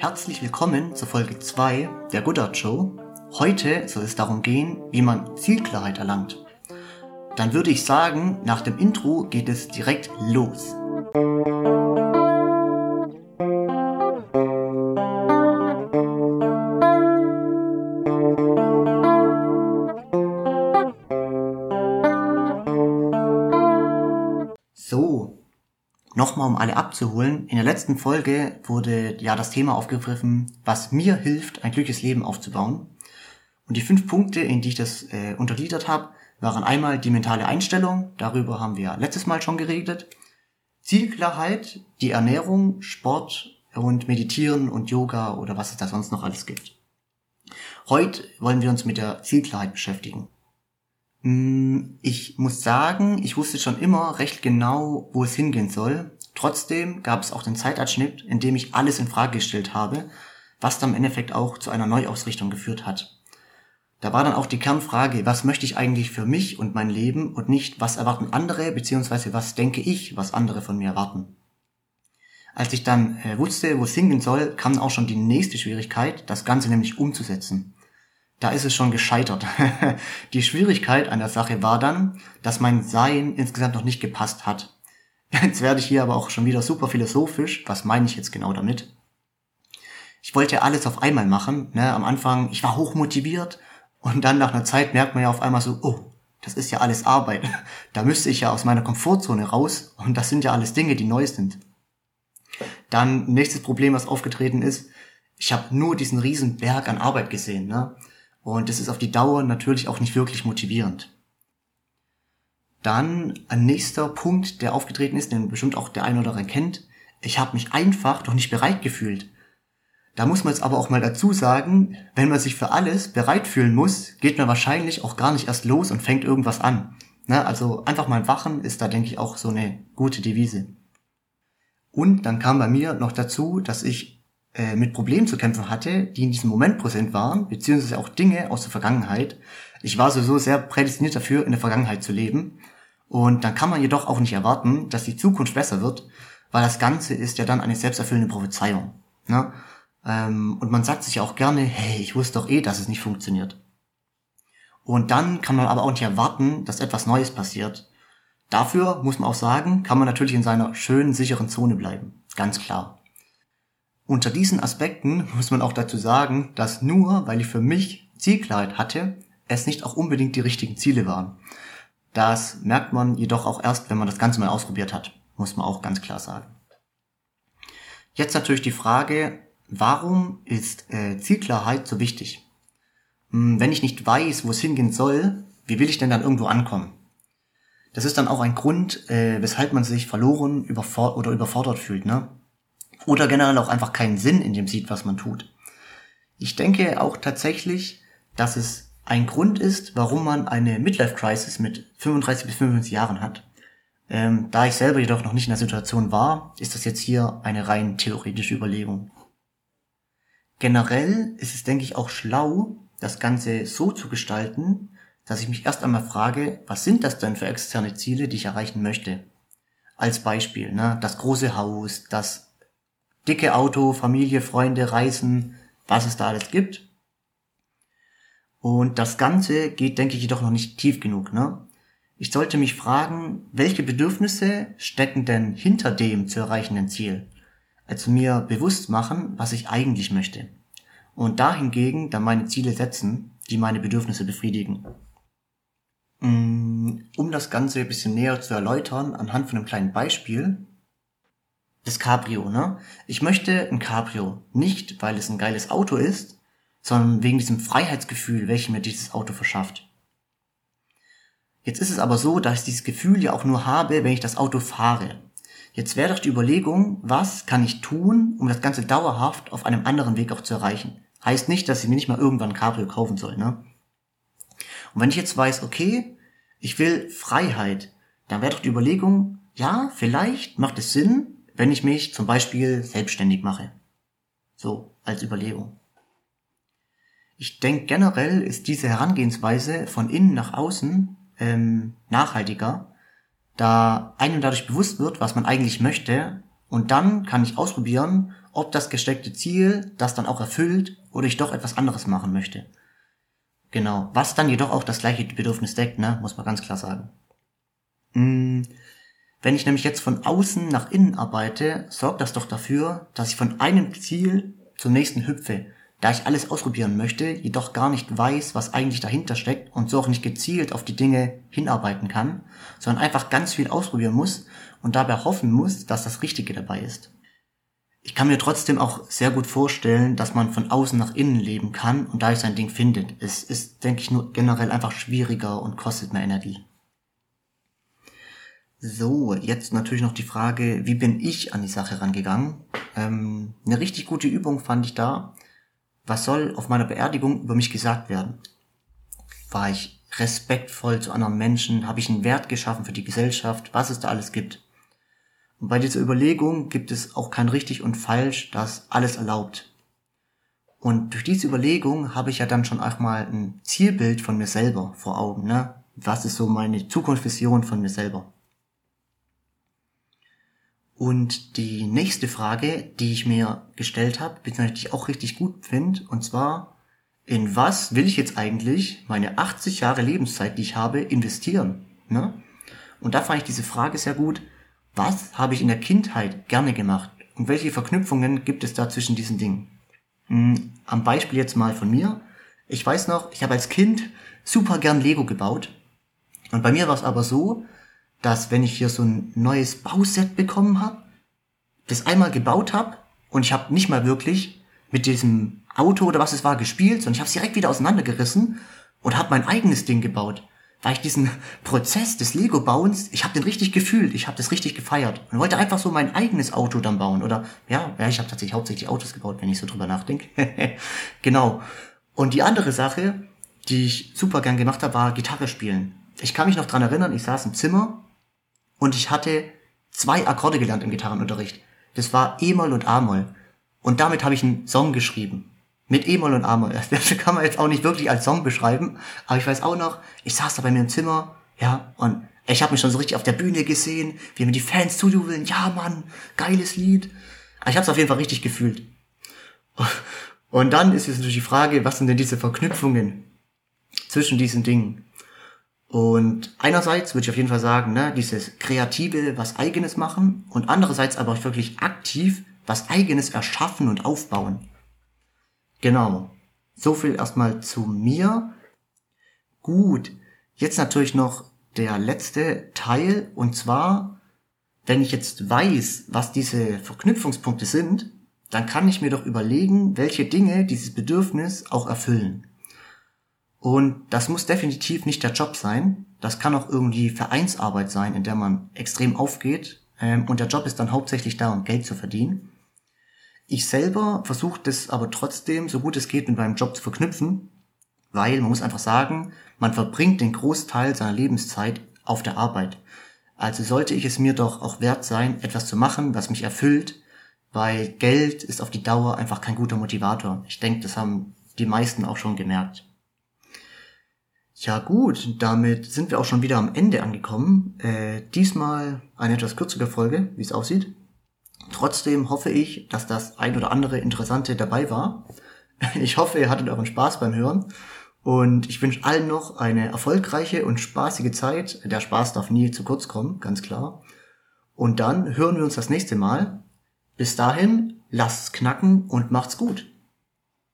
Herzlich willkommen zur Folge 2 der Goodart Show. Heute soll es darum gehen, wie man Zielklarheit erlangt. Dann würde ich sagen, nach dem Intro geht es direkt los. Nochmal um alle abzuholen. In der letzten Folge wurde ja das Thema aufgegriffen, was mir hilft, ein glückliches Leben aufzubauen. Und die fünf Punkte, in die ich das äh, untergliedert habe, waren einmal die mentale Einstellung, darüber haben wir letztes Mal schon geredet, Zielklarheit, die Ernährung, Sport und Meditieren und Yoga oder was es da sonst noch alles gibt. Heute wollen wir uns mit der Zielklarheit beschäftigen. Mm, ich muss sagen, ich wusste schon immer recht genau, wo es hingehen soll. Trotzdem gab es auch den Zeitabschnitt, in dem ich alles in Frage gestellt habe, was dann im Endeffekt auch zu einer Neuausrichtung geführt hat. Da war dann auch die Kernfrage, was möchte ich eigentlich für mich und mein Leben und nicht, was erwarten andere, beziehungsweise was denke ich, was andere von mir erwarten. Als ich dann äh, wusste, wo es hingehen soll, kam auch schon die nächste Schwierigkeit, das Ganze nämlich umzusetzen da ist es schon gescheitert. die Schwierigkeit an der Sache war dann, dass mein Sein insgesamt noch nicht gepasst hat. Jetzt werde ich hier aber auch schon wieder super philosophisch. Was meine ich jetzt genau damit? Ich wollte alles auf einmal machen. Ne? Am Anfang, ich war hoch motiviert und dann nach einer Zeit merkt man ja auf einmal so, oh, das ist ja alles Arbeit. Da müsste ich ja aus meiner Komfortzone raus und das sind ja alles Dinge, die neu sind. Dann nächstes Problem, was aufgetreten ist, ich habe nur diesen riesen Berg an Arbeit gesehen. Ne? Und das ist auf die Dauer natürlich auch nicht wirklich motivierend. Dann ein nächster Punkt, der aufgetreten ist, den bestimmt auch der eine oder andere kennt. Ich habe mich einfach doch nicht bereit gefühlt. Da muss man jetzt aber auch mal dazu sagen, wenn man sich für alles bereit fühlen muss, geht man wahrscheinlich auch gar nicht erst los und fängt irgendwas an. Ne? Also einfach mal wachen ist da, denke ich, auch so eine gute Devise. Und dann kam bei mir noch dazu, dass ich äh, mit Problemen zu kämpfen hatte, die in diesem Moment präsent waren, beziehungsweise auch Dinge aus der Vergangenheit. Ich war sowieso sehr prädestiniert dafür, in der Vergangenheit zu leben. Und dann kann man jedoch auch nicht erwarten, dass die Zukunft besser wird, weil das Ganze ist ja dann eine selbsterfüllende Prophezeiung. Ne? Ähm, und man sagt sich auch gerne, hey, ich wusste doch eh, dass es nicht funktioniert. Und dann kann man aber auch nicht erwarten, dass etwas Neues passiert. Dafür muss man auch sagen, kann man natürlich in seiner schönen, sicheren Zone bleiben. Ganz klar. Unter diesen Aspekten muss man auch dazu sagen, dass nur weil ich für mich Zielklarheit hatte, es nicht auch unbedingt die richtigen Ziele waren. Das merkt man jedoch auch erst, wenn man das Ganze mal ausprobiert hat, muss man auch ganz klar sagen. Jetzt natürlich die Frage, warum ist äh, Zielklarheit so wichtig? Hm, wenn ich nicht weiß, wo es hingehen soll, wie will ich denn dann irgendwo ankommen? Das ist dann auch ein Grund, äh, weshalb man sich verloren überfor oder überfordert fühlt. Ne? Oder generell auch einfach keinen Sinn in dem sieht, was man tut. Ich denke auch tatsächlich, dass es ein Grund ist, warum man eine Midlife Crisis mit 35 bis 55 Jahren hat. Ähm, da ich selber jedoch noch nicht in der Situation war, ist das jetzt hier eine rein theoretische Überlegung. Generell ist es, denke ich, auch schlau, das Ganze so zu gestalten, dass ich mich erst einmal frage, was sind das denn für externe Ziele, die ich erreichen möchte? Als Beispiel, ne, das große Haus, das dicke Auto, Familie, Freunde, Reisen, was es da alles gibt. Und das Ganze geht, denke ich, jedoch noch nicht tief genug. Ne? Ich sollte mich fragen, welche Bedürfnisse stecken denn hinter dem zu erreichenden Ziel? Also mir bewusst machen, was ich eigentlich möchte. Und dahingegen dann meine Ziele setzen, die meine Bedürfnisse befriedigen. Mm, um das Ganze ein bisschen näher zu erläutern, anhand von einem kleinen Beispiel, das Cabrio, ne? Ich möchte ein Cabrio. Nicht, weil es ein geiles Auto ist, sondern wegen diesem Freiheitsgefühl, welches mir dieses Auto verschafft. Jetzt ist es aber so, dass ich dieses Gefühl ja auch nur habe, wenn ich das Auto fahre. Jetzt wäre doch die Überlegung, was kann ich tun, um das Ganze dauerhaft auf einem anderen Weg auch zu erreichen. Heißt nicht, dass ich mir nicht mal irgendwann ein Cabrio kaufen soll, ne? Und wenn ich jetzt weiß, okay, ich will Freiheit, dann wäre doch die Überlegung, ja, vielleicht macht es Sinn, wenn ich mich zum Beispiel selbstständig mache. So als Überlegung. Ich denke generell ist diese Herangehensweise von innen nach außen ähm, nachhaltiger, da einem dadurch bewusst wird, was man eigentlich möchte Und dann kann ich ausprobieren, ob das gesteckte Ziel das dann auch erfüllt oder ich doch etwas anderes machen möchte. Genau. Was dann jedoch auch das gleiche Bedürfnis deckt, ne? muss man ganz klar sagen. Hm. Wenn ich nämlich jetzt von außen nach innen arbeite, sorgt das doch dafür, dass ich von einem Ziel zum nächsten hüpfe, da ich alles ausprobieren möchte, jedoch gar nicht weiß, was eigentlich dahinter steckt und so auch nicht gezielt auf die Dinge hinarbeiten kann, sondern einfach ganz viel ausprobieren muss und dabei hoffen muss, dass das Richtige dabei ist. Ich kann mir trotzdem auch sehr gut vorstellen, dass man von außen nach innen leben kann und dadurch sein Ding findet. Es ist, denke ich, nur generell einfach schwieriger und kostet mehr Energie. So, jetzt natürlich noch die Frage, wie bin ich an die Sache rangegangen? Ähm, eine richtig gute Übung fand ich da. Was soll auf meiner Beerdigung über mich gesagt werden? War ich respektvoll zu anderen Menschen? Habe ich einen Wert geschaffen für die Gesellschaft? Was es da alles gibt? Und bei dieser Überlegung gibt es auch kein richtig und falsch, das alles erlaubt. Und durch diese Überlegung habe ich ja dann schon auch mal ein Zielbild von mir selber vor Augen. Ne? Was ist so meine Zukunftsvision von mir selber? Und die nächste Frage, die ich mir gestellt habe, beziehungsweise die ich auch richtig gut finde, und zwar, in was will ich jetzt eigentlich meine 80 Jahre Lebenszeit, die ich habe, investieren? Ne? Und da fand ich diese Frage sehr gut. Was habe ich in der Kindheit gerne gemacht? Und welche Verknüpfungen gibt es da zwischen diesen Dingen? Hm, am Beispiel jetzt mal von mir. Ich weiß noch, ich habe als Kind super gern Lego gebaut. Und bei mir war es aber so, dass wenn ich hier so ein neues Bauset bekommen habe, das einmal gebaut habe und ich habe nicht mal wirklich mit diesem Auto oder was es war gespielt, sondern ich habe es direkt wieder auseinandergerissen und habe mein eigenes Ding gebaut. Weil ich diesen Prozess des Lego-Bauens, ich habe den richtig gefühlt, ich habe das richtig gefeiert und wollte einfach so mein eigenes Auto dann bauen. Oder ja, ja ich habe tatsächlich hauptsächlich Autos gebaut, wenn ich so drüber nachdenke. genau. Und die andere Sache, die ich super gern gemacht habe, war Gitarre spielen. Ich kann mich noch dran erinnern, ich saß im Zimmer und ich hatte zwei Akkorde gelernt im Gitarrenunterricht. Das war E-Moll und A-Moll. Und damit habe ich einen Song geschrieben. Mit E-Moll und A-Moll. Das kann man jetzt auch nicht wirklich als Song beschreiben. Aber ich weiß auch noch, ich saß da bei mir im Zimmer, ja, und ich habe mich schon so richtig auf der Bühne gesehen, wie mir die Fans zujubeln. Ja, Mann, geiles Lied. Aber ich habe es auf jeden Fall richtig gefühlt. Und dann ist jetzt natürlich die Frage, was sind denn diese Verknüpfungen zwischen diesen Dingen? Und einerseits würde ich auf jeden Fall sagen, ne, dieses kreative, was eigenes machen und andererseits aber auch wirklich aktiv was eigenes erschaffen und aufbauen. Genau. So viel erstmal zu mir. Gut. Jetzt natürlich noch der letzte Teil und zwar, wenn ich jetzt weiß, was diese Verknüpfungspunkte sind, dann kann ich mir doch überlegen, welche Dinge dieses Bedürfnis auch erfüllen. Und das muss definitiv nicht der Job sein. Das kann auch irgendwie Vereinsarbeit sein, in der man extrem aufgeht. Ähm, und der Job ist dann hauptsächlich da, um Geld zu verdienen. Ich selber versuche das aber trotzdem, so gut es geht, mit meinem Job zu verknüpfen, weil man muss einfach sagen, man verbringt den Großteil seiner Lebenszeit auf der Arbeit. Also sollte ich es mir doch auch wert sein, etwas zu machen, was mich erfüllt, weil Geld ist auf die Dauer einfach kein guter Motivator. Ich denke, das haben die meisten auch schon gemerkt. Ja gut, damit sind wir auch schon wieder am Ende angekommen. Äh, diesmal eine etwas kürzere Folge, wie es aussieht. Trotzdem hoffe ich, dass das ein oder andere Interessante dabei war. Ich hoffe, ihr hattet euren Spaß beim Hören. Und ich wünsche allen noch eine erfolgreiche und spaßige Zeit. Der Spaß darf nie zu kurz kommen, ganz klar. Und dann hören wir uns das nächste Mal. Bis dahin, lasst's knacken und macht's gut.